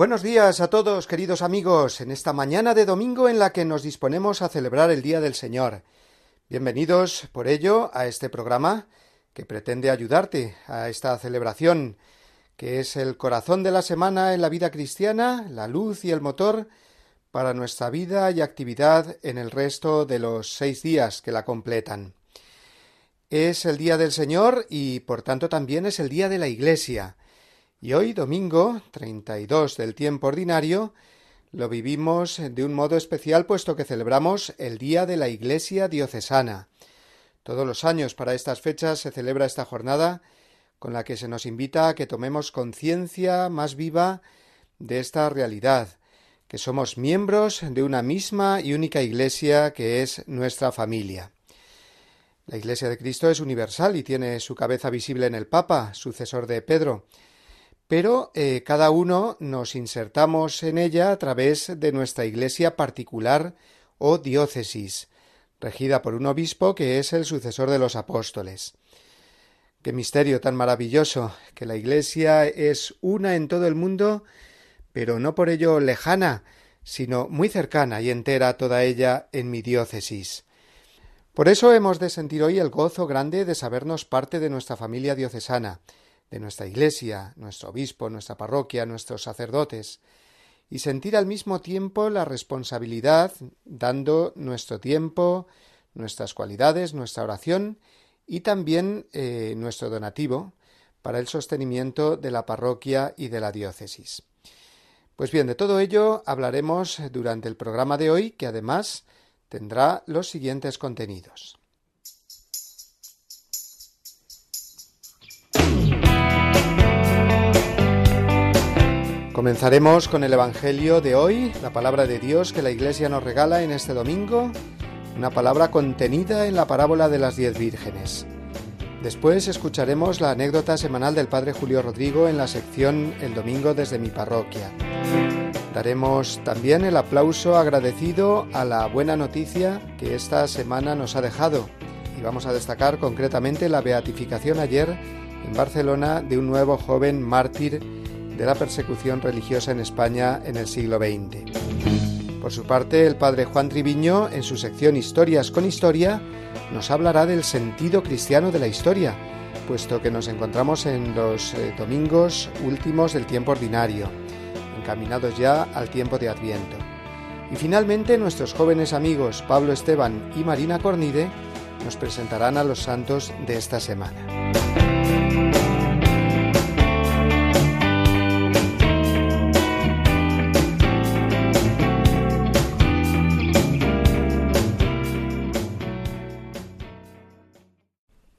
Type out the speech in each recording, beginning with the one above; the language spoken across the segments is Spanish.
Buenos días a todos, queridos amigos, en esta mañana de domingo en la que nos disponemos a celebrar el Día del Señor. Bienvenidos, por ello, a este programa que pretende ayudarte a esta celebración, que es el corazón de la semana en la vida cristiana, la luz y el motor para nuestra vida y actividad en el resto de los seis días que la completan. Es el Día del Señor y, por tanto, también es el Día de la Iglesia, y hoy, domingo 32 del tiempo ordinario, lo vivimos de un modo especial puesto que celebramos el Día de la Iglesia Diocesana. Todos los años para estas fechas se celebra esta jornada con la que se nos invita a que tomemos conciencia más viva de esta realidad, que somos miembros de una misma y única Iglesia que es nuestra familia. La Iglesia de Cristo es universal y tiene su cabeza visible en el Papa, sucesor de Pedro, pero eh, cada uno nos insertamos en ella a través de nuestra iglesia particular o diócesis, regida por un obispo que es el sucesor de los apóstoles. Qué misterio tan maravilloso, que la iglesia es una en todo el mundo, pero no por ello lejana, sino muy cercana y entera toda ella en mi diócesis. Por eso hemos de sentir hoy el gozo grande de sabernos parte de nuestra familia diocesana, de nuestra Iglesia, nuestro obispo, nuestra parroquia, nuestros sacerdotes, y sentir al mismo tiempo la responsabilidad, dando nuestro tiempo, nuestras cualidades, nuestra oración y también eh, nuestro donativo para el sostenimiento de la parroquia y de la diócesis. Pues bien, de todo ello hablaremos durante el programa de hoy, que además tendrá los siguientes contenidos. Comenzaremos con el Evangelio de hoy, la palabra de Dios que la Iglesia nos regala en este domingo, una palabra contenida en la parábola de las diez vírgenes. Después escucharemos la anécdota semanal del Padre Julio Rodrigo en la sección El Domingo desde mi parroquia. Daremos también el aplauso agradecido a la buena noticia que esta semana nos ha dejado y vamos a destacar concretamente la beatificación ayer en Barcelona de un nuevo joven mártir de la persecución religiosa en España en el siglo XX. Por su parte, el padre Juan Triviño, en su sección Historias con Historia, nos hablará del sentido cristiano de la historia, puesto que nos encontramos en los eh, domingos últimos del tiempo ordinario, encaminados ya al tiempo de Adviento. Y finalmente nuestros jóvenes amigos Pablo Esteban y Marina Cornide nos presentarán a los santos de esta semana.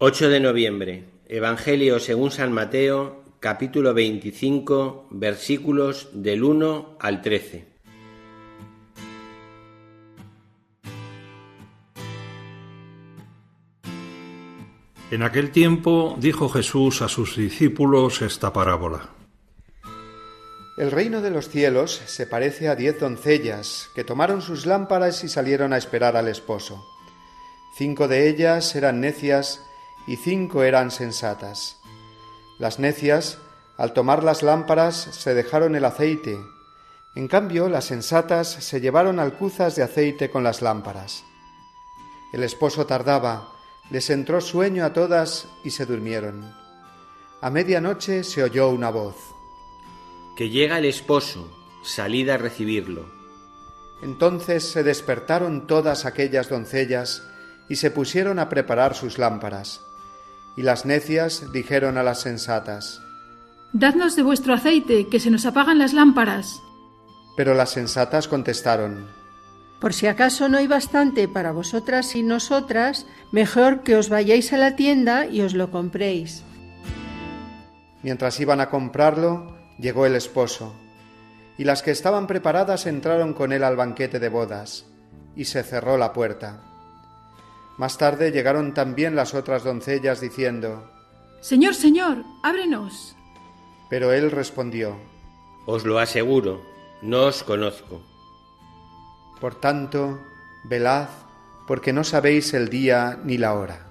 8 de noviembre. Evangelio según San Mateo, capítulo 25, versículos del 1 al 13. En aquel tiempo dijo Jesús a sus discípulos esta parábola. El reino de los cielos se parece a diez doncellas que tomaron sus lámparas y salieron a esperar al esposo. Cinco de ellas eran necias y cinco eran sensatas. Las necias, al tomar las lámparas, se dejaron el aceite. En cambio, las sensatas se llevaron alcuzas de aceite con las lámparas. El esposo tardaba, les entró sueño a todas y se durmieron. A medianoche se oyó una voz. Que llega el esposo, salid a recibirlo. Entonces se despertaron todas aquellas doncellas y se pusieron a preparar sus lámparas. Y las necias dijeron a las sensatas, Dadnos de vuestro aceite, que se nos apagan las lámparas. Pero las sensatas contestaron, Por si acaso no hay bastante para vosotras y nosotras, mejor que os vayáis a la tienda y os lo compréis. Mientras iban a comprarlo, llegó el esposo, y las que estaban preparadas entraron con él al banquete de bodas, y se cerró la puerta. Más tarde llegaron también las otras doncellas diciendo, Señor, Señor, ábrenos. Pero él respondió, Os lo aseguro, no os conozco. Por tanto, velad, porque no sabéis el día ni la hora.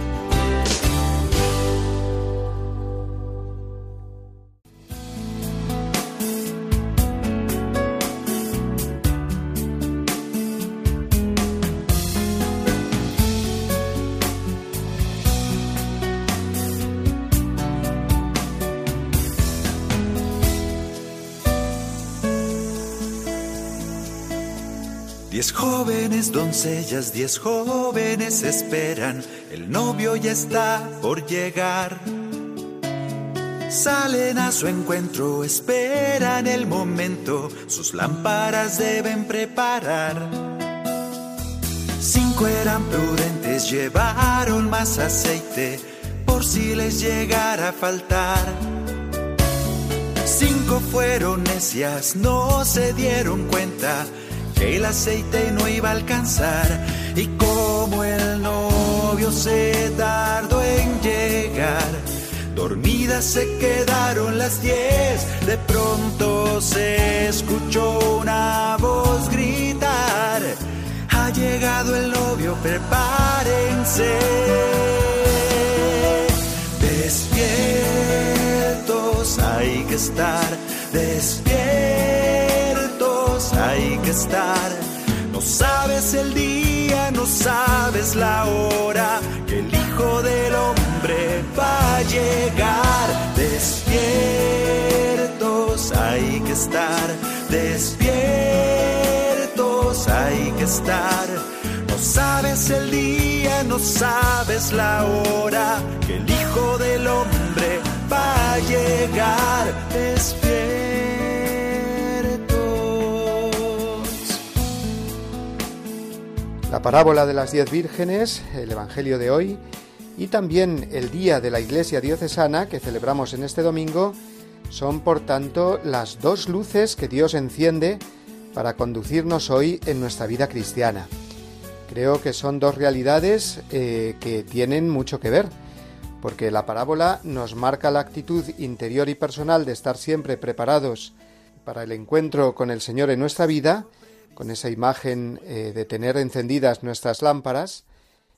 Diez jóvenes doncellas, diez jóvenes esperan, el novio ya está por llegar. Salen a su encuentro, esperan el momento, sus lámparas deben preparar. Cinco eran prudentes, llevaron más aceite, por si les llegara a faltar. Cinco fueron necias, no se dieron cuenta el aceite no iba a alcanzar. Y como el novio se tardó en llegar, dormidas se quedaron las diez. De pronto se escuchó una voz gritar: Ha llegado el novio, prepárense. Despiertos hay que estar, despiertos No sabes el día, no sabes la hora que el Hijo del Hombre va a llegar. Despiertos hay que estar, despiertos hay que estar. No sabes el día, no sabes la hora que el Hijo La parábola de las diez vírgenes, el Evangelio de hoy y también el Día de la Iglesia Diocesana que celebramos en este domingo son por tanto las dos luces que Dios enciende para conducirnos hoy en nuestra vida cristiana. Creo que son dos realidades eh, que tienen mucho que ver, porque la parábola nos marca la actitud interior y personal de estar siempre preparados para el encuentro con el Señor en nuestra vida, con esa imagen eh, de tener encendidas nuestras lámparas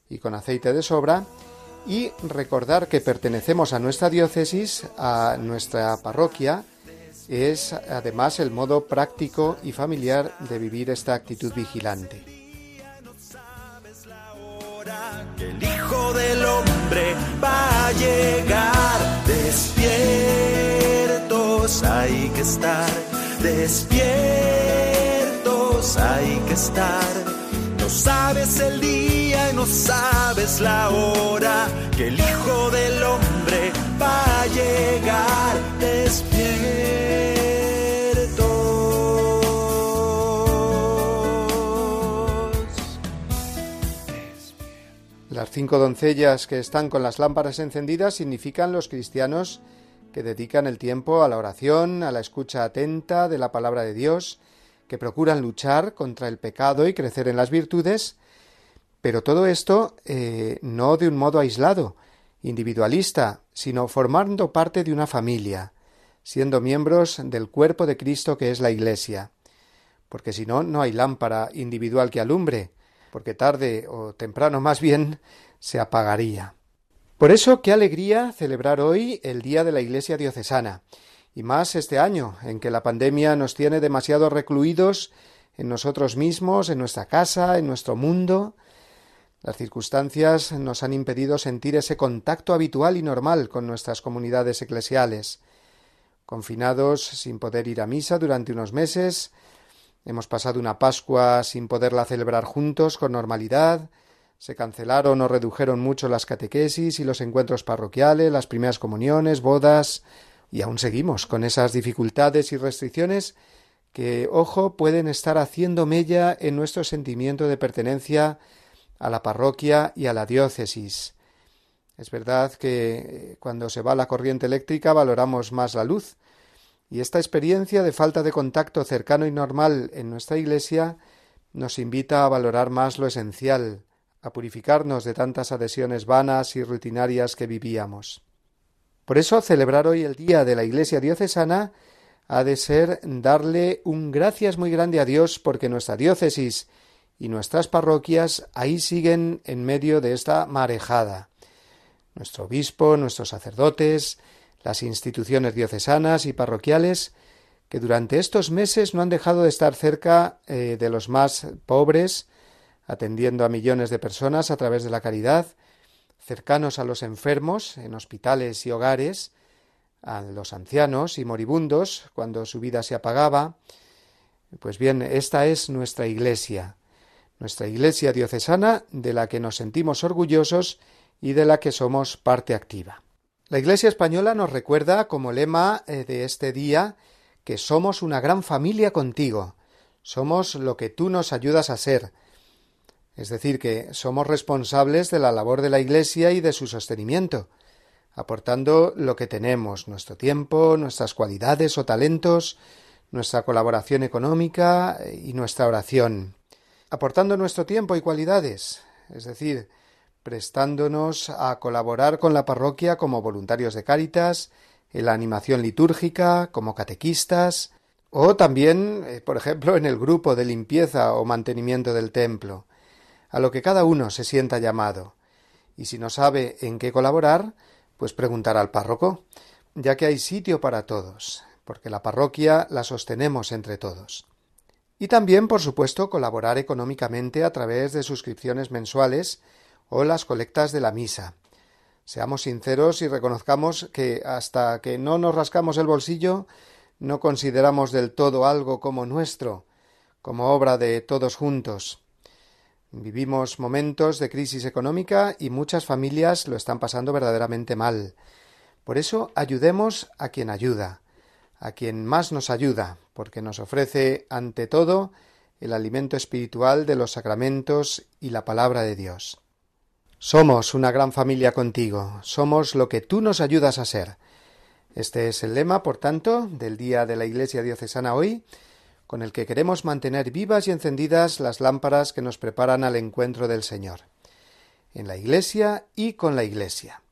y con aceite de sobra, y recordar que pertenecemos a nuestra diócesis, a nuestra parroquia, es además el modo práctico y familiar de vivir esta actitud vigilante. el Hijo del Hombre va a llegar. Despiertos hay que estar, despiertos hay que estar. No sabes el día y no sabes la hora que el Hijo del Hombre va a llegar. Despiertos. Las cinco doncellas que están con las lámparas encendidas significan los cristianos que dedican el tiempo a la oración, a la escucha atenta de la palabra de Dios, que procuran luchar contra el pecado y crecer en las virtudes, pero todo esto eh, no de un modo aislado, individualista, sino formando parte de una familia, siendo miembros del cuerpo de Cristo que es la Iglesia, porque si no, no hay lámpara individual que alumbre, porque tarde o temprano más bien se apagaría. Por eso, qué alegría celebrar hoy el Día de la Iglesia Diocesana, Y más este año, en que la pandemia nos tiene demasiado recluidos en nosotros mismos, en nuestra casa, en nuestro mundo. Las circunstancias nos han impedido sentir ese contacto habitual y normal con nuestras comunidades eclesiales. Confinados sin poder ir a misa durante unos meses, hemos pasado una Pascua sin poderla celebrar juntos con normalidad, se cancelaron o redujeron mucho las catequesis y los encuentros parroquiales, las primeras comuniones, bodas, y aún seguimos con esas dificultades y restricciones que, ojo, pueden estar haciendo mella en nuestro sentimiento de pertenencia a la parroquia y a la diócesis. Es verdad que eh, cuando se va la corriente eléctrica valoramos más la luz, y esta experiencia de falta de contacto cercano y normal en nuestra Iglesia nos invita a valorar más lo esencial, a purificarnos de tantas adhesiones vanas y rutinarias que vivíamos. Por eso celebrar hoy el Día de la Iglesia Diocesana ha de ser darle un gracias muy grande a Dios porque nuestra diócesis y nuestras parroquias ahí siguen en medio de esta marejada. Nuestro obispo, nuestros sacerdotes, las instituciones diocesanas y parroquiales, que durante estos meses no han dejado de estar cerca eh, de los más pobres, atendiendo a millones de personas a través de la caridad, cercanos a los enfermos en hospitales y hogares, a los ancianos y moribundos cuando su vida se apagaba. Pues bien, esta es nuestra Iglesia, nuestra Iglesia diocesana de la que nos sentimos orgullosos y de la que somos parte activa. La Iglesia española nos recuerda como lema eh, de este día que somos una gran familia contigo, somos lo que tú nos ayudas a ser, es decir, que somos responsables de la labor de la Iglesia y de su sostenimiento, aportando lo que tenemos, nuestro tiempo, nuestras cualidades o talentos, nuestra colaboración económica y nuestra oración, aportando nuestro tiempo y cualidades, es decir, prestándonos a colaborar con la parroquia como voluntarios de Cáritas, en la animación litúrgica, como catequistas, o también, eh, por ejemplo, en el grupo de limpieza o mantenimiento del templo, a lo que cada uno se sienta llamado. Y si no sabe en qué colaborar, pues preguntar al párroco, ya que hay sitio para todos, porque la parroquia la sostenemos entre todos. Y también, por supuesto, colaborar económicamente a través de suscripciones mensuales o las colectas de la misa. Seamos sinceros y reconozcamos que hasta que no nos rascamos el bolsillo no consideramos del todo algo como nuestro, como obra de todos juntos. Vivimos momentos de crisis económica y muchas familias lo están pasando verdaderamente mal. Por eso ayudemos a quien ayuda, a quien más nos ayuda, porque nos ofrece ante todo el alimento espiritual de los sacramentos y la palabra de Dios. Somos una gran familia contigo, somos lo que tú nos ayudas a ser. Este es el lema, por tanto, del día de la Iglesia diocesana hoy, con el que queremos mantener vivas y encendidas las lámparas que nos preparan al encuentro del Señor, en la Iglesia y con la Iglesia.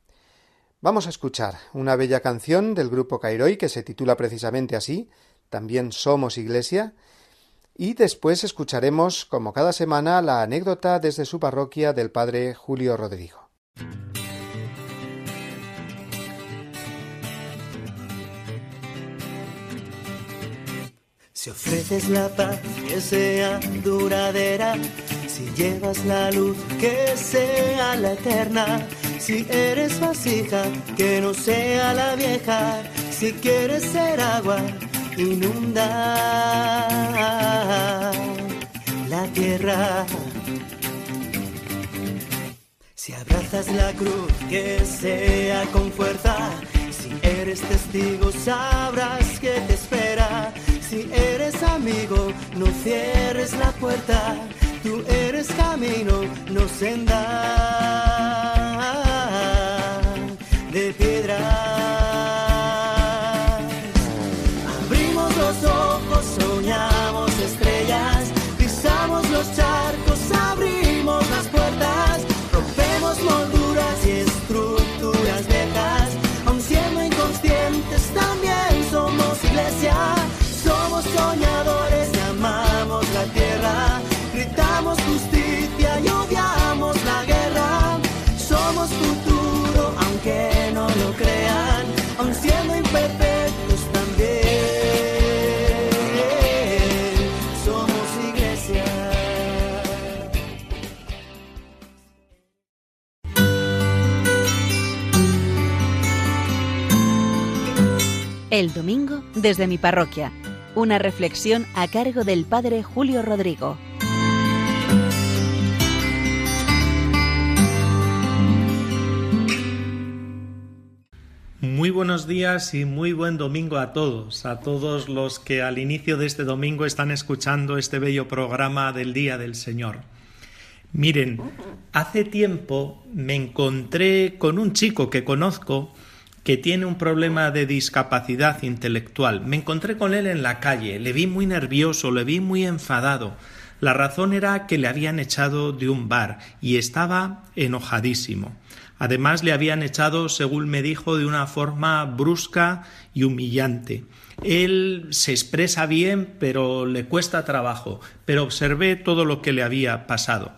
Vamos a escuchar una bella canción del grupo Cairoi que se titula precisamente así, también Somos Iglesia, y después escucharemos, como cada semana, la anécdota desde su parroquia del padre Julio Rodrigo. Si ofreces la paz que sea duradera, si llevas la luz que sea la eterna, si eres vasija que no sea la vieja, si quieres ser agua, inunda la tierra. Si abrazas la cruz que sea con fuerza, si eres testigo sabrás que te espera si eres amigo, no cierres la puerta. Tú eres camino, no senda. El domingo desde mi parroquia. Una reflexión a cargo del Padre Julio Rodrigo. Muy buenos días y muy buen domingo a todos, a todos los que al inicio de este domingo están escuchando este bello programa del Día del Señor. Miren, hace tiempo me encontré con un chico que conozco que tiene un problema de discapacidad intelectual. Me encontré con él en la calle, le vi muy nervioso, le vi muy enfadado. La razón era que le habían echado de un bar y estaba enojadísimo. Además le habían echado, según me dijo, de una forma brusca y humillante. Él se expresa bien, pero le cuesta trabajo, pero observé todo lo que le había pasado.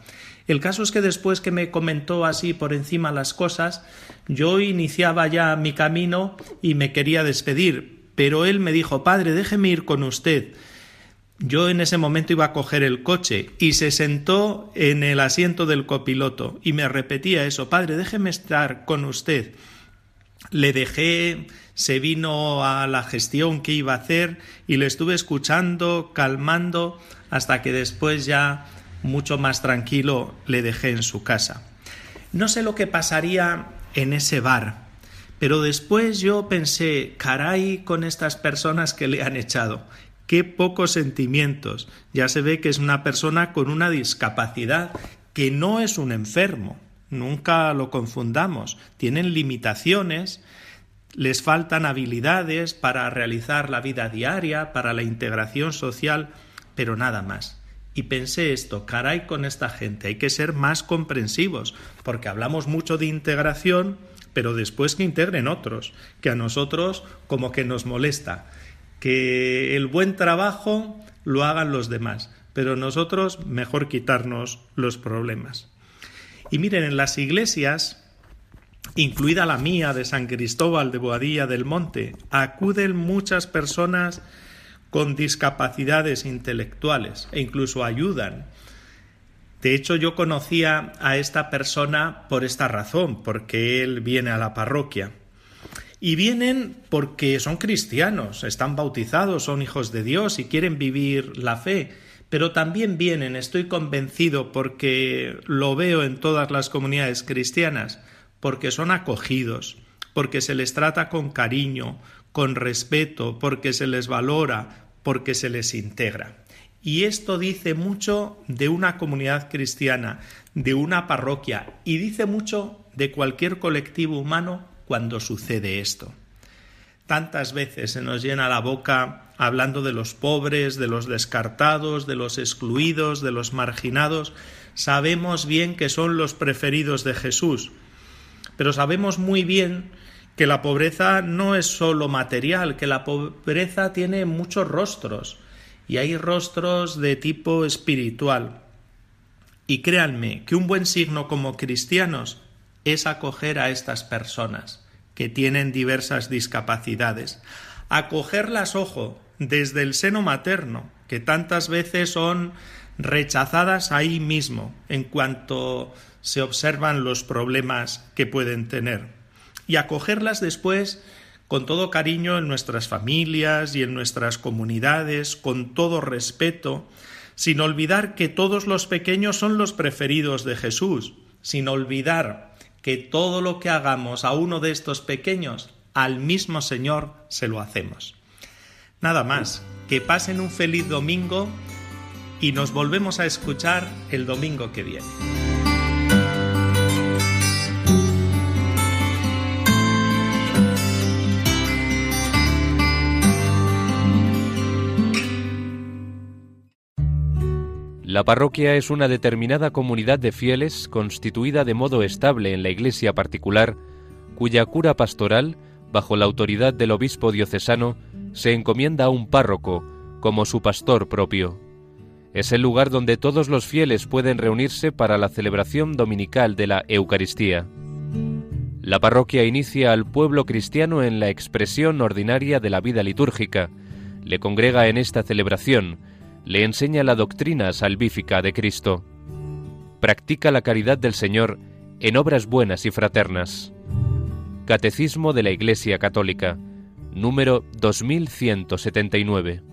El caso es que después que me comentó así por encima las cosas, yo iniciaba ya mi camino y me quería despedir, pero él me dijo Padre, déjeme ir con usted. Yo en ese momento iba a coger el coche y se sentó en el asiento del copiloto y me repetía eso, Padre, déjeme estar con usted. Le dejé, se vino a la gestión que iba a hacer y le estuve escuchando, calmando, hasta que después ya mucho más tranquilo le dejé en su casa. No sé lo que pasaría en ese bar, pero después yo pensé, caray con estas personas que le han echado, qué pocos sentimientos. Ya se ve que es una persona con una discapacidad, que no es un enfermo, nunca lo confundamos, tienen limitaciones, les faltan habilidades para realizar la vida diaria, para la integración social, pero nada más y pensé esto, caray con esta gente, hay que ser más comprensivos, porque hablamos mucho de integración, pero después que integren otros, que a nosotros como que nos molesta, que el buen trabajo lo hagan los demás, pero nosotros mejor quitarnos los problemas. Y miren, en las iglesias, incluida la mía de San Cristóbal de Boadilla del Monte, acuden muchas personas con discapacidades intelectuales e incluso ayudan. De hecho, yo conocía a esta persona por esta razón, porque él viene a la parroquia. Y vienen porque son cristianos, están bautizados, son hijos de Dios y quieren vivir la fe. Pero también vienen, estoy convencido, porque lo veo en todas las comunidades cristianas, porque son acogidos, porque se les trata con cariño, con respeto, porque se les valora, porque se les integra. Y esto dice mucho de una comunidad cristiana, de una parroquia, y dice mucho de cualquier colectivo humano cuando sucede esto. Tantas veces se nos llena la boca hablando de los pobres, de los descartados, de los excluidos, de los marginados. Sabemos bien que son los preferidos de Jesús, pero sabemos muy bien que la pobreza no es solo material, que la pobreza tiene muchos rostros y hay rostros de tipo espiritual. Y créanme que un buen signo como cristianos es acoger a estas personas que tienen diversas discapacidades. Acogerlas, ojo, desde el seno materno, que tantas veces son rechazadas ahí mismo en cuanto se observan los problemas que pueden tener y acogerlas después con todo cariño en nuestras familias y en nuestras comunidades, con todo respeto, sin olvidar que todos los pequeños son los preferidos de Jesús, sin olvidar que todo lo que hagamos a uno de estos pequeños, al mismo Señor se lo hacemos. Nada más, que pasen un feliz domingo y nos volvemos a escuchar el domingo que viene. La parroquia es una determinada comunidad de fieles constituida de modo estable en la iglesia particular, cuya cura pastoral, bajo la autoridad del obispo diocesano, se encomienda a un párroco como su pastor propio. Es el lugar donde todos los fieles pueden reunirse para la celebración dominical de la Eucaristía. La parroquia inicia al pueblo cristiano en la expresión ordinaria de la vida litúrgica, le congrega en esta celebración, le enseña la doctrina salvífica de Cristo. Practica la caridad del Señor en obras buenas y fraternas. Catecismo de la Iglesia Católica. número 2179.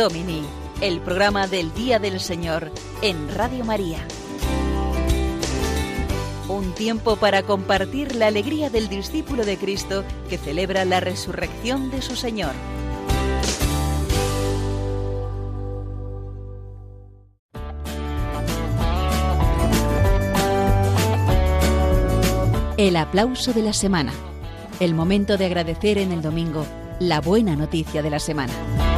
Domini, el programa del Día del Señor en Radio María. Un tiempo para compartir la alegría del discípulo de Cristo que celebra la resurrección de su Señor. El aplauso de la semana. El momento de agradecer en el domingo la buena noticia de la semana.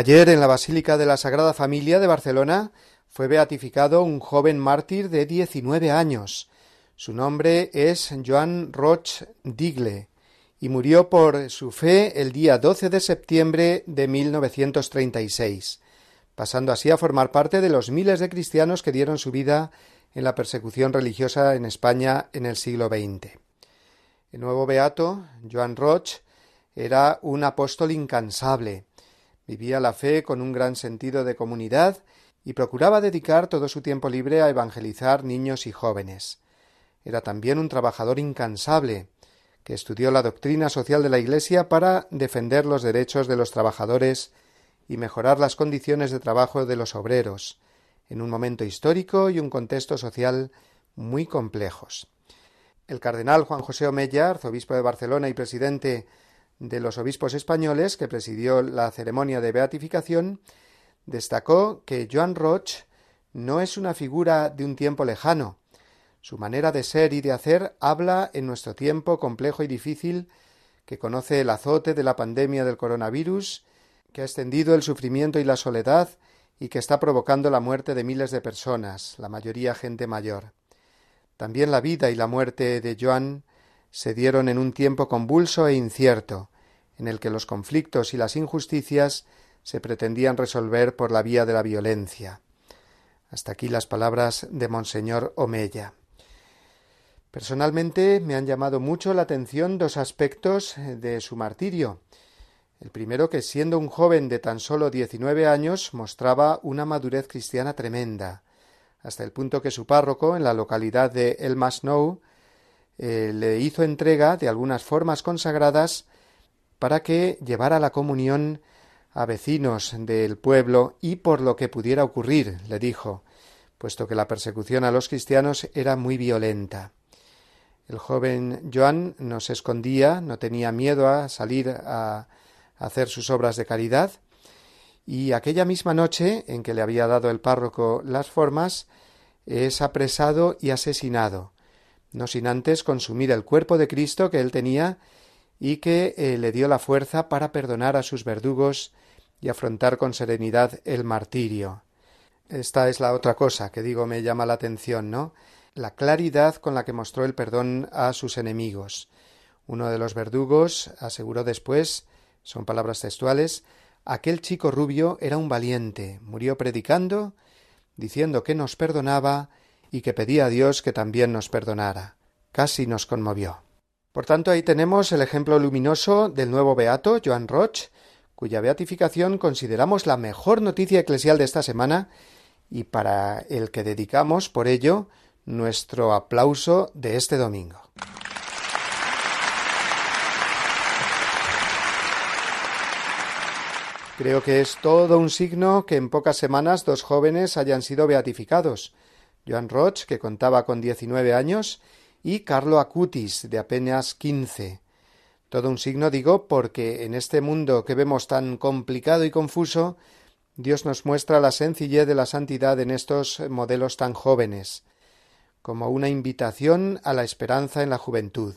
Ayer en la Basílica de la Sagrada Familia de Barcelona fue beatificado un joven mártir de 19 años. Su nombre es Joan Roch Digle y murió por su fe el día 12 de septiembre de 1936, pasando así a formar parte de los miles de cristianos que dieron su vida en la persecución religiosa en España en el siglo XX. El nuevo beato, Joan Roch, era un apóstol incansable, Vivía la fe con un gran sentido de comunidad y procuraba dedicar todo su tiempo libre a evangelizar niños y jóvenes. Era también un trabajador incansable, que estudió la doctrina social de la Iglesia para defender los derechos de los trabajadores y mejorar las condiciones de trabajo de los obreros, en un momento histórico y un contexto social muy complejos. El cardenal Juan José Omeya, arzobispo de Barcelona y presidente de los obispos españoles que presidió la ceremonia de beatificación, destacó que Joan Roch no es una figura de un tiempo lejano. Su manera de ser y de hacer habla en nuestro tiempo complejo y difícil que conoce el azote de la pandemia del coronavirus, que ha extendido el sufrimiento y la soledad y que está provocando la muerte de miles de personas, la mayoría gente mayor. También la vida y la muerte de Joan se dieron en un tiempo convulso e incierto, en el que los conflictos y las injusticias se pretendían resolver por la vía de la violencia. Hasta aquí las palabras de Monseñor Omeya. Personalmente me han llamado mucho la atención dos aspectos de su martirio. El primero que siendo un joven de tan solo diecinueve años mostraba una madurez cristiana tremenda, hasta el punto que su párroco en la localidad de El Masnou eh, le hizo entrega de algunas formas consagradas para que llevara la comunión a vecinos del pueblo y por lo que pudiera ocurrir, le dijo, puesto que la persecución a los cristianos era muy violenta. El joven Joan no se escondía, no tenía miedo a salir a hacer sus obras de caridad, y aquella misma noche en que le había dado el párroco las formas, es apresado y asesinado, no sin antes consumir el cuerpo de Cristo que él tenía y que eh, le dio la fuerza para perdonar a sus verdugos y afrontar con serenidad el martirio. Esta es la otra cosa que digo me llama la atención, ¿no? La claridad con la que mostró el perdón a sus enemigos. Uno de los verdugos aseguró después, son palabras textuales, aquel chico rubio era un valiente, murió predicando, diciendo que nos perdonaba y que pedía a Dios que también nos perdonara. Casi nos conmovió. Por tanto, ahí tenemos el ejemplo luminoso del nuevo beato, Joan Roch, cuya beatificación consideramos la mejor noticia eclesial de esta semana y para el que dedicamos, por ello, nuestro aplauso de este domingo. Creo que es todo un signo que en pocas semanas dos jóvenes hayan sido beatificados. Joan Roch, que contaba con 19 años, y Carlo Acutis, de apenas 15. Todo un signo, digo, porque en este mundo que vemos tan complicado y confuso, Dios nos muestra la sencillez de la santidad en estos modelos tan jóvenes, como una invitación a la esperanza en la juventud.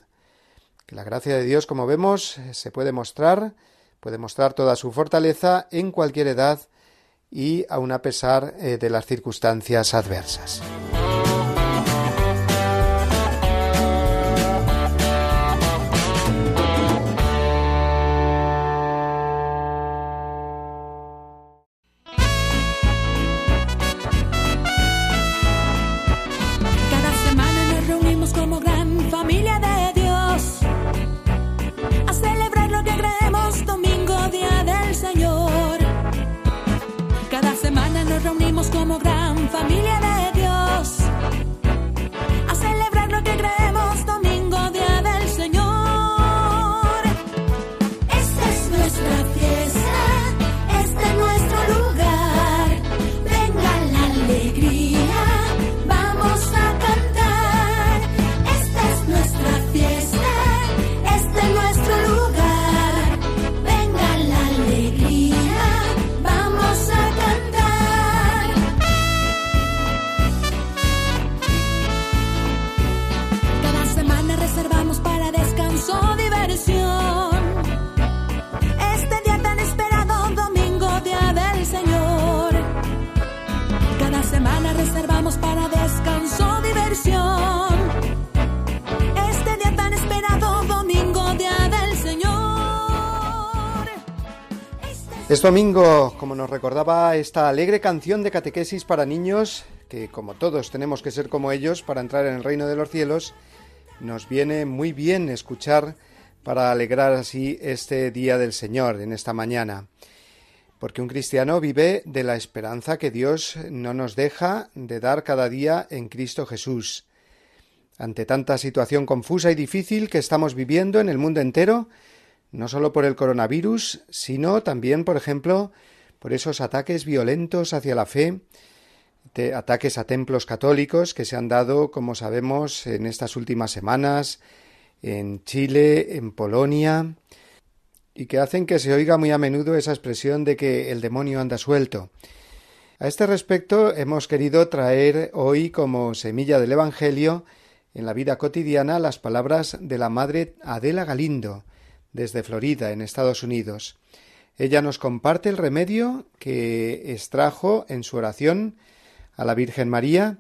Que la gracia de Dios, como vemos, se puede mostrar puede mostrar toda su fortaleza en cualquier edad y aun a pesar eh, de las circunstancias adversas. Domingo, como nos recordaba esta alegre canción de catequesis para niños, que como todos tenemos que ser como ellos para entrar en el reino de los cielos, nos viene muy bien escuchar para alegrar así este día del Señor en esta mañana. Porque un cristiano vive de la esperanza que Dios no nos deja de dar cada día en Cristo Jesús. Ante tanta situación confusa y difícil que estamos viviendo en el mundo entero, no solo por el coronavirus, sino también, por ejemplo, por esos ataques violentos hacia la fe, de ataques a templos católicos que se han dado, como sabemos, en estas últimas semanas, en Chile, en Polonia, y que hacen que se oiga muy a menudo esa expresión de que el demonio anda suelto. A este respecto hemos querido traer hoy como semilla del Evangelio en la vida cotidiana las palabras de la madre Adela Galindo, desde Florida, en Estados Unidos. Ella nos comparte el remedio que extrajo en su oración a la Virgen María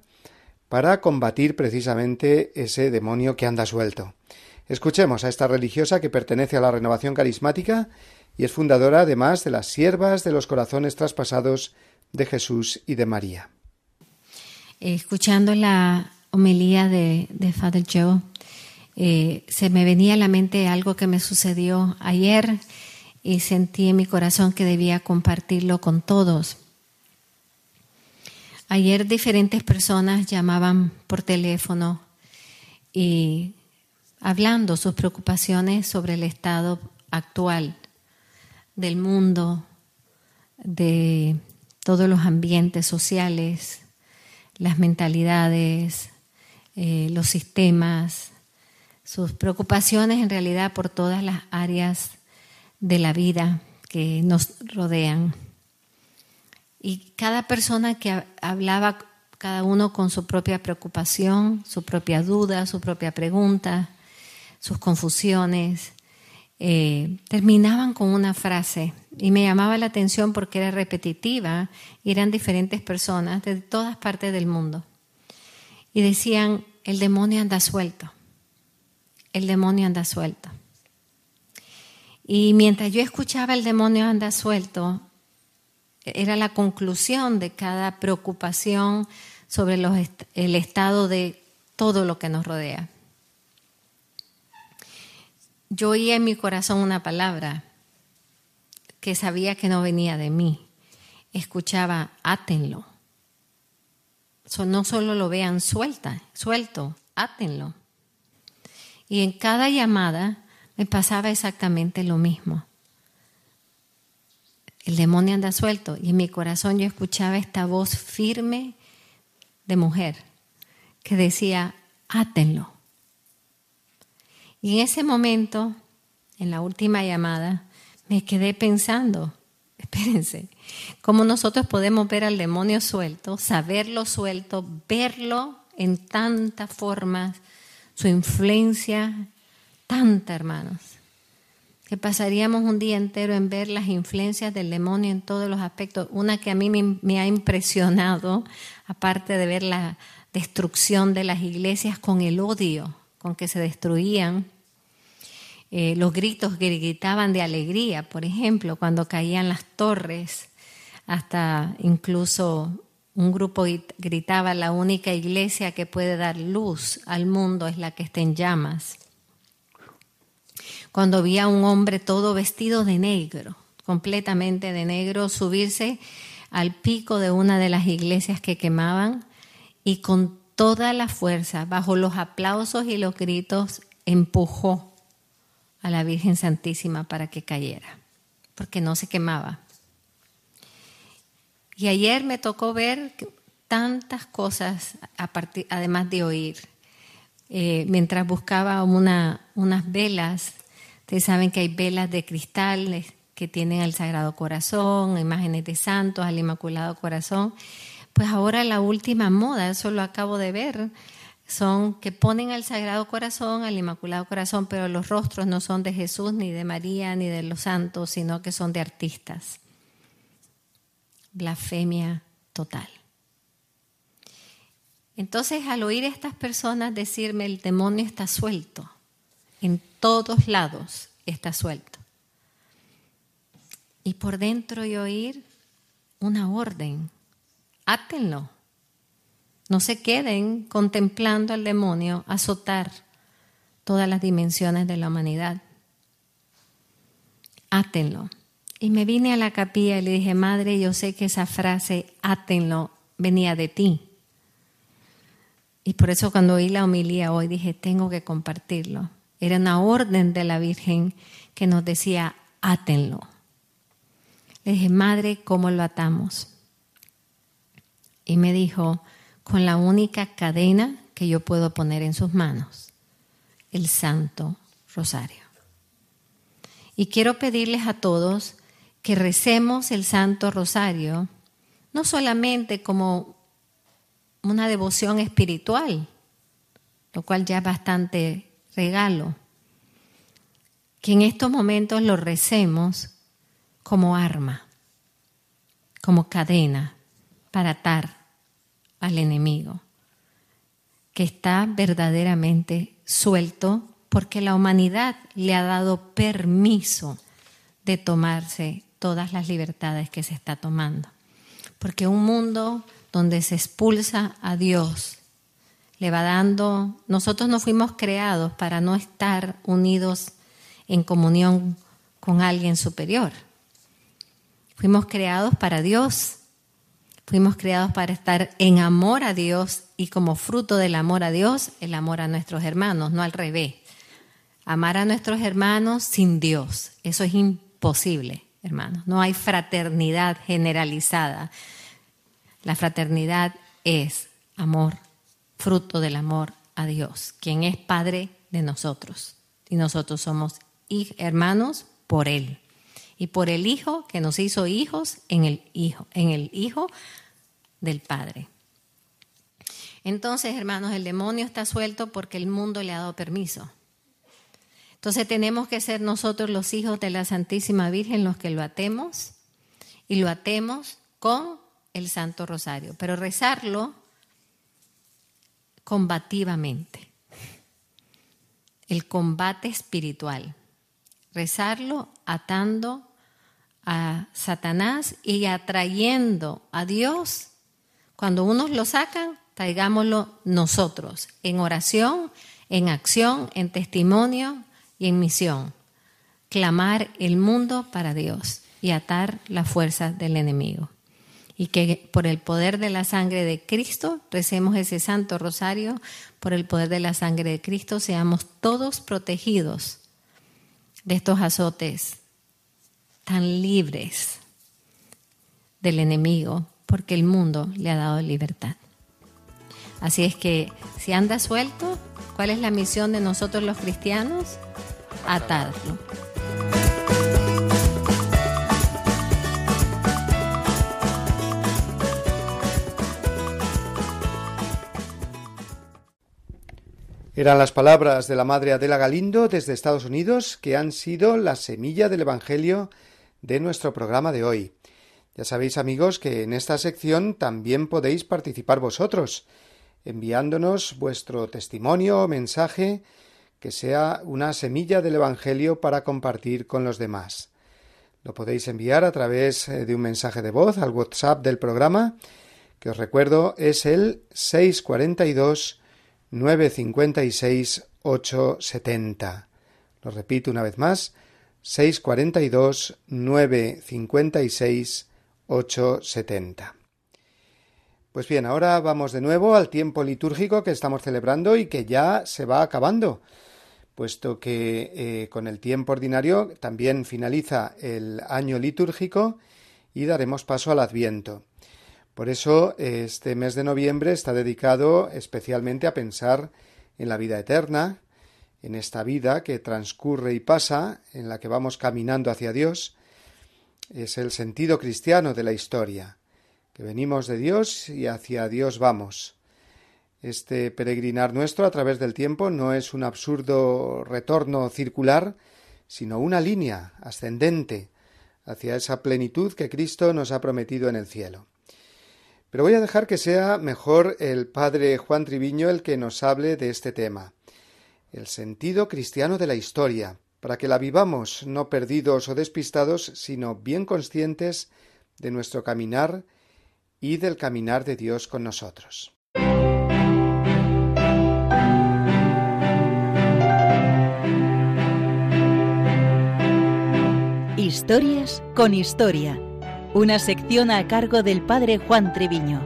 para combatir precisamente ese demonio que anda suelto. Escuchemos a esta religiosa que pertenece a la renovación carismática y es fundadora además de las siervas de los corazones traspasados de Jesús y de María. Escuchando la homilía de, de Father Joe, eh, se me venía a la mente algo que me sucedió ayer y sentí en mi corazón que debía compartirlo con todos. Ayer diferentes personas llamaban por teléfono y hablando sus preocupaciones sobre el estado actual del mundo, de todos los ambientes sociales, las mentalidades, eh, los sistemas, sus preocupaciones en realidad por todas las áreas de la vida que nos rodean. Y cada persona que hablaba, cada uno con su propia preocupación, su propia duda, su propia pregunta, sus confusiones, eh, terminaban con una frase y me llamaba la atención porque era repetitiva y eran diferentes personas de todas partes del mundo. Y decían, el demonio anda suelto el demonio anda suelto. Y mientras yo escuchaba el demonio anda suelto, era la conclusión de cada preocupación sobre el estado de todo lo que nos rodea. Yo oía en mi corazón una palabra, que sabía que no venía de mí. Escuchaba, átenlo. no solo lo vean suelta, suelto, átenlo. Y en cada llamada me pasaba exactamente lo mismo. El demonio anda suelto y en mi corazón yo escuchaba esta voz firme de mujer que decía, átenlo. Y en ese momento, en la última llamada, me quedé pensando, espérense, cómo nosotros podemos ver al demonio suelto, saberlo suelto, verlo en tantas formas, su influencia, tanta, hermanos, que pasaríamos un día entero en ver las influencias del demonio en todos los aspectos. Una que a mí me, ha impresionado, aparte de ver la destrucción de las iglesias con el odio con que se destruían, eh, los gritos que gritaban de alegría, por ejemplo, cuando caían las torres, hasta incluso un grupo gritaba, la única iglesia que puede dar luz al mundo es la que está en llamas. Cuando vi a un hombre todo vestido de negro, completamente de negro, subirse al pico de una de las iglesias que quemaban y con toda la fuerza, bajo los aplausos y los gritos, empujó a la Virgen Santísima para que cayera, porque no se quemaba. Y ayer me tocó ver tantas cosas, además de oír. Eh, mientras buscaba una, unas velas, ustedes saben que hay velas de cristal que tienen al Sagrado Corazón, imágenes de santos, al Inmaculado Corazón. Pues ahora la última moda, eso lo acabo de ver, son que ponen al Sagrado Corazón, al Inmaculado Corazón, pero los rostros no son de Jesús, ni de María, ni de los santos, sino que son de artistas. Blasfemia total. Entonces, al oír a estas personas decirme, el demonio está suelto, en todos lados está suelto. Y por dentro y oír una orden, átenlo no se queden contemplando al demonio azotar todas las dimensiones de la humanidad. Átenlo. Y me vine a la capilla y le dije, Madre, yo sé que esa frase, átenlo, venía de ti. Y por eso cuando oí la homilía hoy dije, tengo que compartirlo. Era una orden de la Virgen que nos decía, átenlo. Le dije, Madre, ¿cómo lo atamos? Y me dijo, con la única cadena que yo puedo poner en sus manos, el Santo Rosario. Y quiero pedirles a todos que recemos el Santo Rosario, no solamente como una devoción espiritual, lo cual ya es bastante regalo, que en estos momentos lo recemos como arma, como cadena para atar al enemigo, que está verdaderamente suelto porque la humanidad le ha dado permiso de tomarse todas las libertades que se está tomando. Porque un mundo donde se expulsa a Dios le va dando, nosotros no fuimos creados para no estar unidos en comunión con alguien superior. Fuimos creados para Dios Fuimos creados para estar en amor a Dios y como fruto del amor a Dios, el amor a nuestros hermanos, no al revés. Amar a nuestros hermanos sin Dios, eso es imposible, hermanos. No hay fraternidad generalizada. La fraternidad es amor, fruto del amor a Dios, quien es Padre de nosotros. Y nosotros somos hermanos por Él y por el Hijo que nos hizo hijos en el Hijo, en el Hijo del Padre. Entonces, hermanos, el demonio está suelto porque el mundo le ha dado permiso. Entonces tenemos que ser nosotros los hijos de la Santísima Virgen los que lo atemos y lo atemos con el Santo Rosario, pero rezarlo combativamente. El combate espiritual. Rezarlo atando a Satanás y atrayendo a Dios. Cuando unos lo sacan, traigámoslo nosotros, en oración, en acción, en testimonio y en misión. Clamar el mundo para Dios. y atar la fuerza del enemigo. Y que por el poder de la sangre de Cristo recemos ese santo rosario, por el poder de la sangre de Cristo seamos todos protegidos de estos azotes tan libres del enemigo, porque el mundo le ha dado libertad. Así es que si anda suelto, ¿cuál es la misión de nosotros los cristianos? Atarlo. Eran las palabras de la Madre Adela Galindo desde Estados Unidos que han sido la semilla del Evangelio de nuestro programa de hoy. Ya sabéis amigos que en esta sección también podéis participar vosotros, enviándonos vuestro testimonio o mensaje que sea una semilla del Evangelio para compartir con los demás. Lo podéis enviar a través eh, de un mensaje de voz al WhatsApp del programa, que os recuerdo es el 642 956 870. Lo repito una vez más, 642 956 870. Pues bien, ahora vamos de nuevo al tiempo litúrgico que estamos celebrando y que ya se va acabando, puesto que eh, con el tiempo ordinario también finaliza el año litúrgico y daremos paso al Adviento. Por eso este mes de noviembre está dedicado especialmente a pensar en la vida eterna, en esta vida que transcurre y pasa, en la que vamos caminando hacia Dios. Es el sentido cristiano de la historia, que venimos de Dios y hacia Dios vamos. Este peregrinar nuestro a través del tiempo no es un absurdo retorno circular, sino una línea ascendente hacia esa plenitud que Cristo nos ha prometido en el cielo. Pero voy a dejar que sea mejor el padre Juan Triviño el que nos hable de este tema, el sentido cristiano de la historia, para que la vivamos no perdidos o despistados, sino bien conscientes de nuestro caminar y del caminar de Dios con nosotros. Historias con historia una sección a cargo del padre Juan Treviño.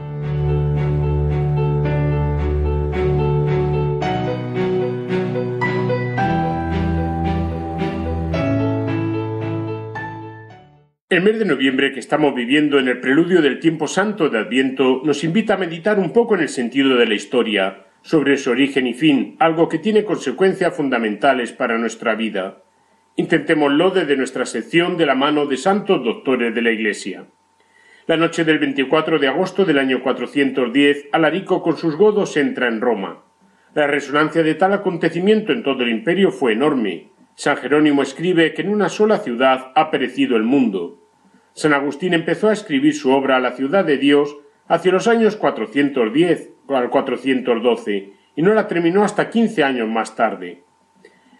El mes de noviembre que estamos viviendo en el preludio del tiempo santo de Adviento nos invita a meditar un poco en el sentido de la historia, sobre su origen y fin, algo que tiene consecuencias fundamentales para nuestra vida. Intentémoslo desde nuestra sección de la mano de santos doctores de la Iglesia. La noche del 24 de agosto del año 410, Alarico con sus godos entra en Roma. La resonancia de tal acontecimiento en todo el imperio fue enorme. San Jerónimo escribe que en una sola ciudad ha perecido el mundo. San Agustín empezó a escribir su obra La ciudad de Dios hacia los años 410 al 412 y no la terminó hasta quince años más tarde.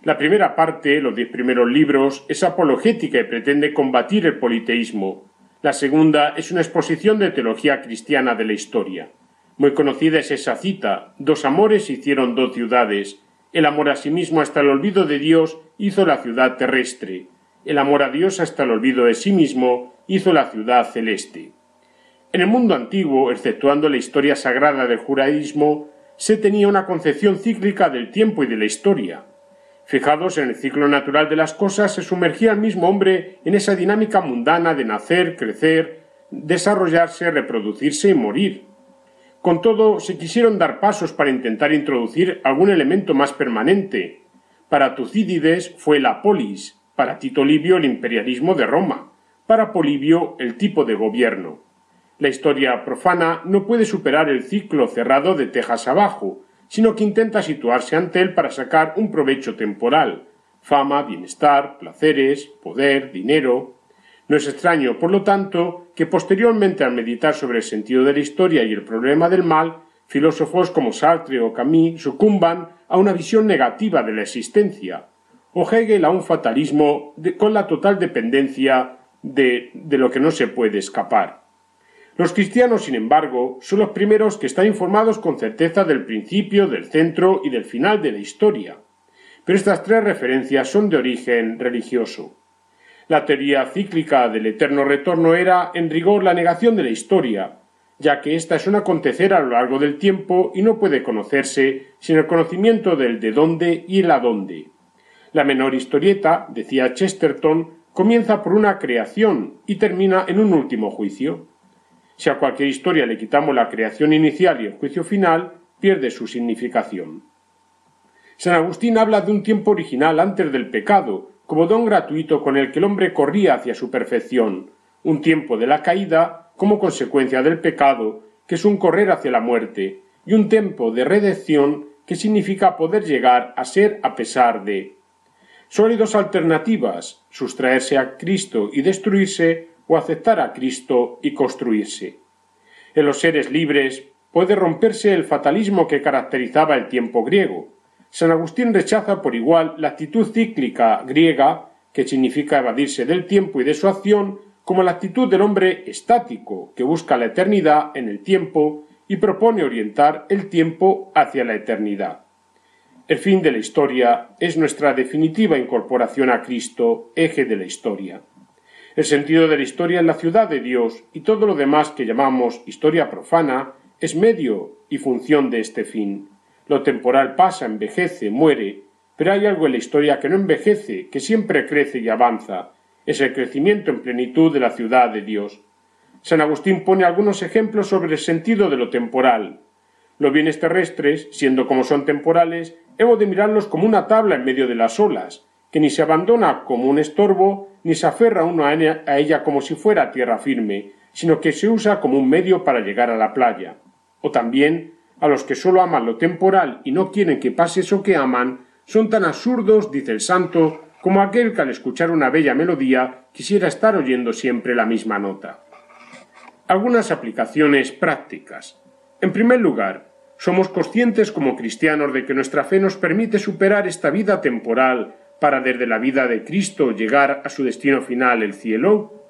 La primera parte, los diez primeros libros, es apologética y pretende combatir el politeísmo. La segunda es una exposición de teología cristiana de la historia. Muy conocida es esa cita Dos amores hicieron dos ciudades. El amor a sí mismo hasta el olvido de Dios hizo la ciudad terrestre. El amor a Dios hasta el olvido de sí mismo hizo la ciudad celeste. En el mundo antiguo, exceptuando la historia sagrada del judaísmo, se tenía una concepción cíclica del tiempo y de la historia. Fijados en el ciclo natural de las cosas, se sumergía el mismo hombre en esa dinámica mundana de nacer, crecer, desarrollarse, reproducirse y morir. Con todo, se quisieron dar pasos para intentar introducir algún elemento más permanente. Para Tucídides fue la polis, para Tito Livio el imperialismo de Roma, para Polibio el tipo de gobierno. La historia profana no puede superar el ciclo cerrado de tejas abajo, sino que intenta situarse ante él para sacar un provecho temporal, fama, bienestar, placeres, poder, dinero. No es extraño, por lo tanto, que posteriormente al meditar sobre el sentido de la historia y el problema del mal, filósofos como Sartre o Camus sucumban a una visión negativa de la existencia, o Hegel a un fatalismo con la total dependencia de, de lo que no se puede escapar. Los cristianos, sin embargo, son los primeros que están informados con certeza del principio, del centro y del final de la historia. Pero estas tres referencias son de origen religioso. La teoría cíclica del eterno retorno era, en rigor, la negación de la historia, ya que ésta es un acontecer a lo largo del tiempo y no puede conocerse sin el conocimiento del de dónde y el adónde. La menor historieta, decía Chesterton, comienza por una creación y termina en un último juicio. Si a cualquier historia le quitamos la creación inicial y el juicio final, pierde su significación. San Agustín habla de un tiempo original antes del pecado, como don gratuito con el que el hombre corría hacia su perfección, un tiempo de la caída como consecuencia del pecado, que es un correr hacia la muerte, y un tiempo de redención que significa poder llegar a ser a pesar de. Solo hay dos alternativas, sustraerse a Cristo y destruirse, o aceptar a Cristo y construirse. En los seres libres puede romperse el fatalismo que caracterizaba el tiempo griego, San Agustín rechaza por igual la actitud cíclica griega, que significa evadirse del tiempo y de su acción, como la actitud del hombre estático, que busca la eternidad en el tiempo y propone orientar el tiempo hacia la eternidad. El fin de la historia es nuestra definitiva incorporación a Cristo, eje de la historia. El sentido de la historia es la ciudad de Dios y todo lo demás que llamamos historia profana es medio y función de este fin. Lo temporal pasa, envejece, muere, pero hay algo en la historia que no envejece, que siempre crece y avanza. Es el crecimiento en plenitud de la ciudad de Dios. San Agustín pone algunos ejemplos sobre el sentido de lo temporal. Los bienes terrestres, siendo como son temporales, hemos de mirarlos como una tabla en medio de las olas, que ni se abandona como un estorbo, ni se aferra uno a ella como si fuera tierra firme, sino que se usa como un medio para llegar a la playa. O también a los que sólo aman lo temporal y no quieren que pase eso que aman, son tan absurdos, dice el santo, como aquel que al escuchar una bella melodía quisiera estar oyendo siempre la misma nota. Algunas aplicaciones prácticas. En primer lugar, somos conscientes como cristianos de que nuestra fe nos permite superar esta vida temporal para desde la vida de Cristo llegar a su destino final, el cielo.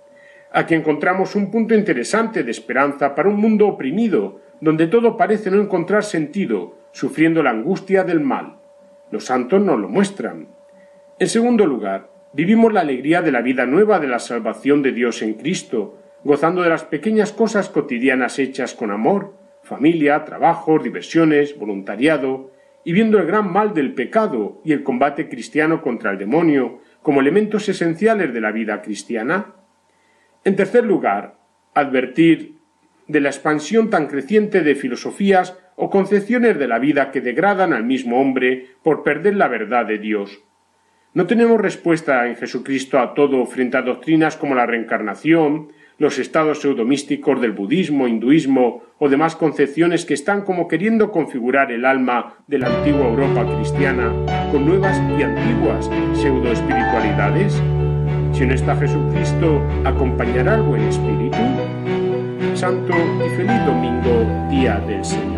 Aquí encontramos un punto interesante de esperanza para un mundo oprimido, donde todo parece no encontrar sentido, sufriendo la angustia del mal. Los santos nos lo muestran. En segundo lugar, vivimos la alegría de la vida nueva de la salvación de Dios en Cristo, gozando de las pequeñas cosas cotidianas hechas con amor, familia, trabajos, diversiones, voluntariado, y viendo el gran mal del pecado y el combate cristiano contra el demonio como elementos esenciales de la vida cristiana. En tercer lugar, advertir de la expansión tan creciente de filosofías o concepciones de la vida que degradan al mismo hombre por perder la verdad de Dios. No tenemos respuesta en Jesucristo a todo frente a doctrinas como la reencarnación, los estados pseudomísticos del budismo, hinduismo o demás concepciones que están como queriendo configurar el alma de la antigua Europa cristiana con nuevas y antiguas pseudoespiritualidades. Si no está Jesucristo, ¿acompañará el buen espíritu? Santo y feliz domingo, día del Señor.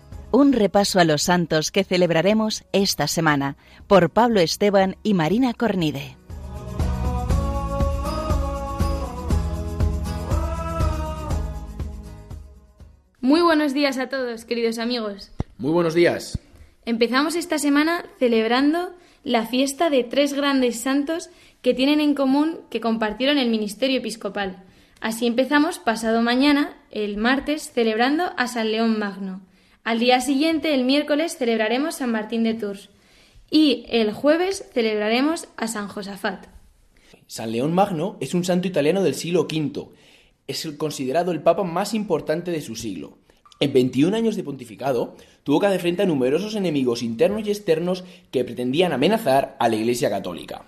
Un repaso a los santos que celebraremos esta semana por Pablo Esteban y Marina Cornide. Muy buenos días a todos, queridos amigos. Muy buenos días. Empezamos esta semana celebrando la fiesta de tres grandes santos que tienen en común que compartieron el ministerio episcopal. Así empezamos pasado mañana, el martes, celebrando a San León Magno. Al día siguiente, el miércoles, celebraremos San Martín de Tours. Y el jueves celebraremos a San Josafat. San León Magno es un santo italiano del siglo V. Es considerado el papa más importante de su siglo. En 21 años de pontificado, tuvo que hacer frente a numerosos enemigos internos y externos que pretendían amenazar a la Iglesia católica.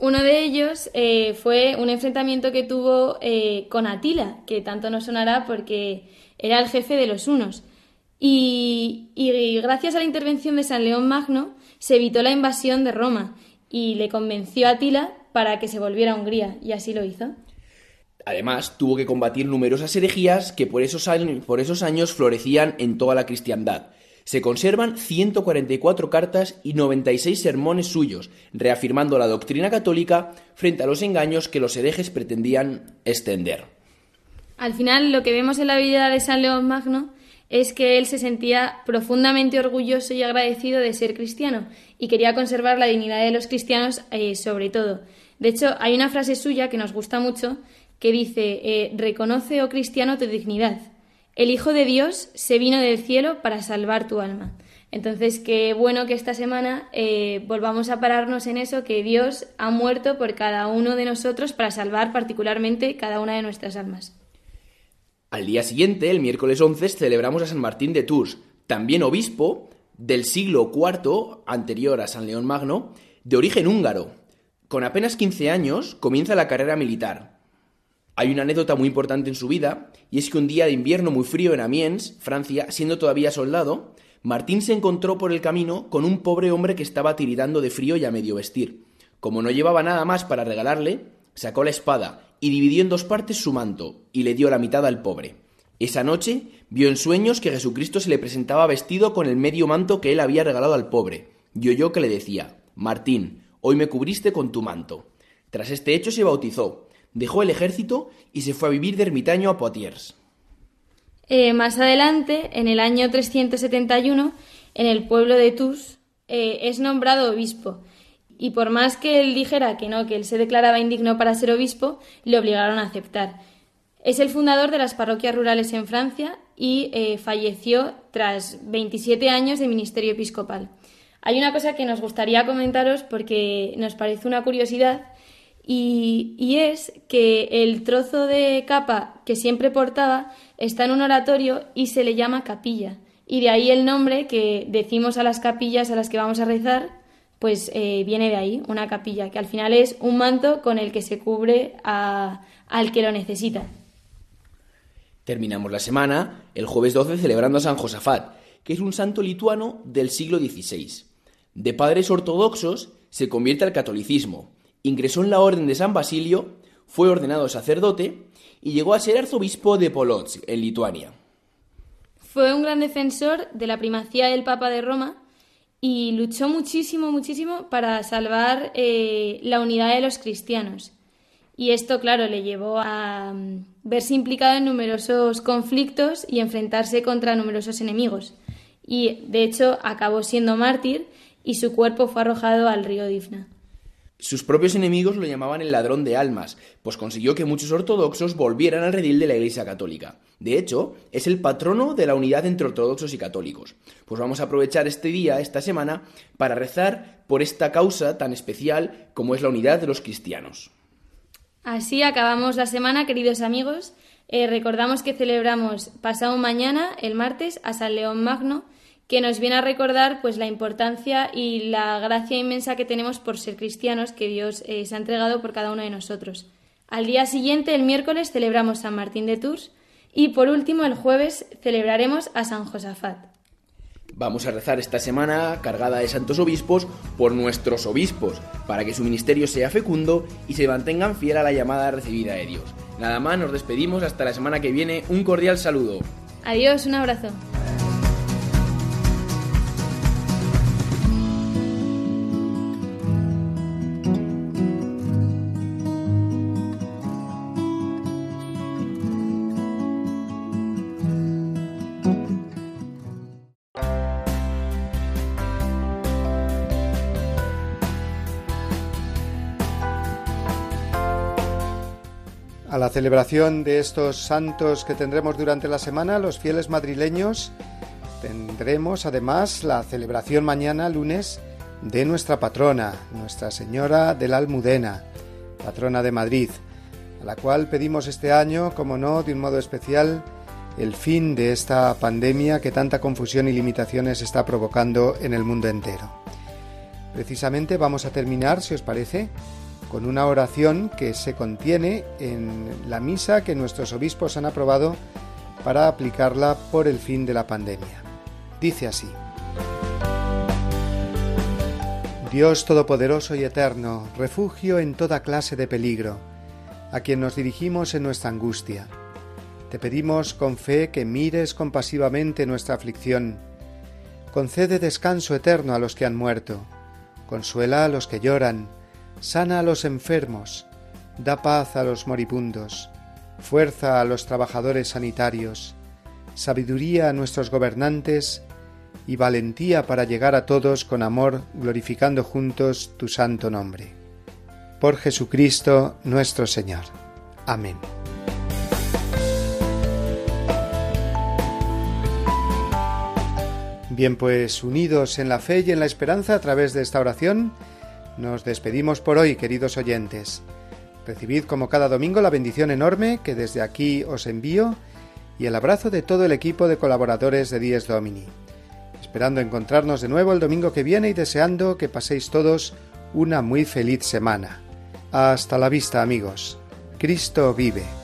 Uno de ellos eh, fue un enfrentamiento que tuvo eh, con Atila, que tanto nos sonará porque era el jefe de los unos. Y, y, gracias a la intervención de San León Magno se evitó la invasión de Roma y le convenció a Atila para que se volviera a Hungría, y así lo hizo. Además, tuvo que combatir numerosas herejías que por esos, años, por esos años florecían en toda la cristiandad. Se conservan 144 cartas y 96 sermones suyos, reafirmando la doctrina católica frente a los engaños que los herejes pretendían extender. Al final, lo que vemos en la vida de San León Magno es que él se sentía profundamente orgulloso y agradecido de ser cristiano y quería conservar la dignidad de los cristianos eh, sobre todo. De hecho, hay una frase suya que nos gusta mucho que dice, eh, reconoce, oh cristiano, tu dignidad. El Hijo de Dios se vino del cielo para salvar tu alma. Entonces, qué bueno que esta semana eh, volvamos a pararnos en eso, que Dios ha muerto por cada uno de nosotros para salvar particularmente cada una de nuestras almas. Al día siguiente, el miércoles 11, celebramos a San Martín de Tours, también obispo del siglo IV, anterior a San León Magno, de origen húngaro. Con apenas 15 años comienza la carrera militar. Hay una anécdota muy importante en su vida, y es que un día de invierno muy frío en Amiens, Francia, siendo todavía soldado, Martín se encontró por el camino con un pobre hombre que estaba tiritando de frío y a medio vestir. Como no llevaba nada más para regalarle, sacó la espada y dividió en dos partes su manto, y le dio la mitad al pobre. Esa noche vio en sueños que Jesucristo se le presentaba vestido con el medio manto que él había regalado al pobre, y oyó que le decía, Martín, hoy me cubriste con tu manto. Tras este hecho se bautizó, dejó el ejército y se fue a vivir de ermitaño a Poitiers. Eh, más adelante, en el año 371, en el pueblo de Tours, eh, es nombrado obispo. Y por más que él dijera que no, que él se declaraba indigno para ser obispo, le obligaron a aceptar. Es el fundador de las parroquias rurales en Francia y eh, falleció tras 27 años de ministerio episcopal. Hay una cosa que nos gustaría comentaros porque nos parece una curiosidad y, es que el trozo de capa que siempre portaba está en un oratorio y se le llama capilla. Y de ahí el nombre que decimos a las capillas a las que vamos a rezar, pues eh, viene de ahí, una capilla, que al final es un manto con el que se cubre al que lo necesita. Terminamos la semana el jueves 12 celebrando a San Josafat, que es un santo lituano del siglo XVI. De padres ortodoxos se convierte al catolicismo ingresó en la Orden de San Basilio, fue ordenado sacerdote y llegó a ser arzobispo de Polotsk, en Lituania. Fue un gran defensor de la primacía del Papa de Roma y luchó muchísimo, muchísimo para salvar eh, la unidad de los cristianos. Y esto, claro, le llevó a mm, verse implicado en numerosos conflictos y enfrentarse contra numerosos enemigos. Y, de hecho, acabó siendo mártir y su cuerpo fue arrojado al río Difna. Sus propios enemigos lo llamaban el ladrón de almas, pues consiguió que muchos ortodoxos volvieran al redil de la Iglesia Católica. De hecho, es el patrono de la unidad entre ortodoxos y católicos. Pues vamos a aprovechar este día, esta semana, para rezar por esta causa tan especial como es la unidad de los cristianos. Así acabamos la semana, queridos amigos. Eh, recordamos que celebramos pasado mañana, el martes, a San León Magno, que nos viene a recordar pues la importancia y la gracia inmensa que tenemos por ser cristianos que Dios eh, se ha entregado por cada uno de nosotros. Al día siguiente, el miércoles, celebramos San Martín de Tours y por último, el jueves, celebraremos a San Josafat. Vamos a rezar esta semana cargada de santos obispos por nuestros obispos, para que su ministerio sea fecundo y se mantengan fiel a la llamada recibida de Dios. Nada más, nos despedimos hasta la semana que viene. Un cordial saludo. Adiós, un abrazo. A la celebración de estos santos que tendremos durante la semana, los fieles madrileños, tendremos además la celebración mañana, lunes, de nuestra patrona, Nuestra Señora de la Almudena, patrona de Madrid, a la cual pedimos este año, como no, de un modo especial, el fin de esta pandemia que tanta confusión y limitaciones está provocando en el mundo entero. Precisamente vamos a terminar, si os parece, con una oración que se contiene en la misa que nuestros obispos han aprobado para aplicarla por el fin de la pandemia. Dice así. Dios Todopoderoso y Eterno, refugio en toda clase de peligro, a quien nos dirigimos en nuestra angustia. Te pedimos con fe que mires compasivamente nuestra aflicción. Concede descanso eterno a los que han muerto. Consuela a los que lloran. Sana a los enfermos. Da paz a los moribundos. Fuerza a los trabajadores sanitarios. Sabiduría a nuestros gobernantes y valentía para llegar a todos con amor, glorificando juntos tu santo nombre. Por Jesucristo nuestro Señor. Amén. Bien, pues unidos en la fe y en la esperanza a través de esta oración, nos despedimos por hoy, queridos oyentes. Recibid como cada domingo la bendición enorme que desde aquí os envío y el abrazo de todo el equipo de colaboradores de Dies Domini esperando encontrarnos de nuevo el domingo que viene y deseando que paséis todos una muy feliz semana. Hasta la vista amigos. Cristo vive.